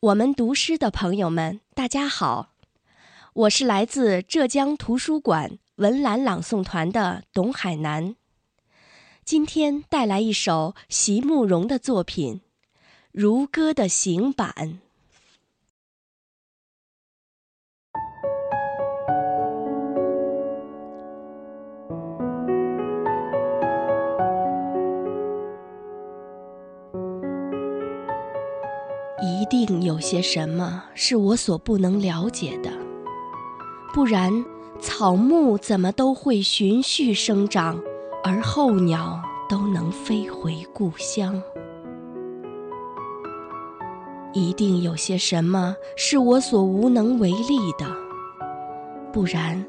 我们读诗的朋友们，大家好，我是来自浙江图书馆文澜朗诵团的董海南。今天带来一首席慕容的作品《如歌的行板》。一定有些什么是我所不能了解的，不然草木怎么都会循序生长，而候鸟都能飞回故乡？一定有些什么是我所无能为力的，不然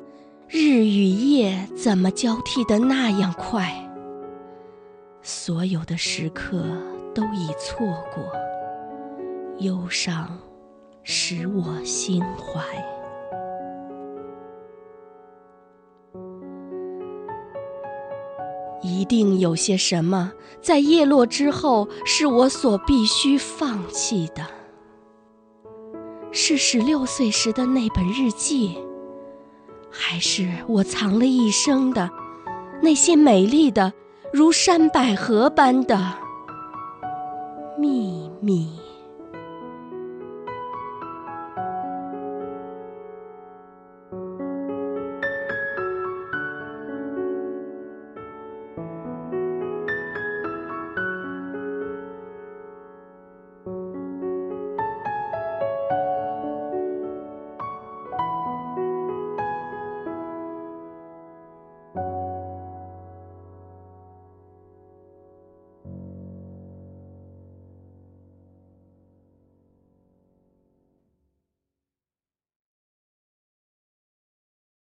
日与夜怎么交替的那样快？所有的时刻都已错过。忧伤使我心怀，一定有些什么在叶落之后是我所必须放弃的。是十六岁时的那本日记，还是我藏了一生的那些美丽的如山百合般的秘密？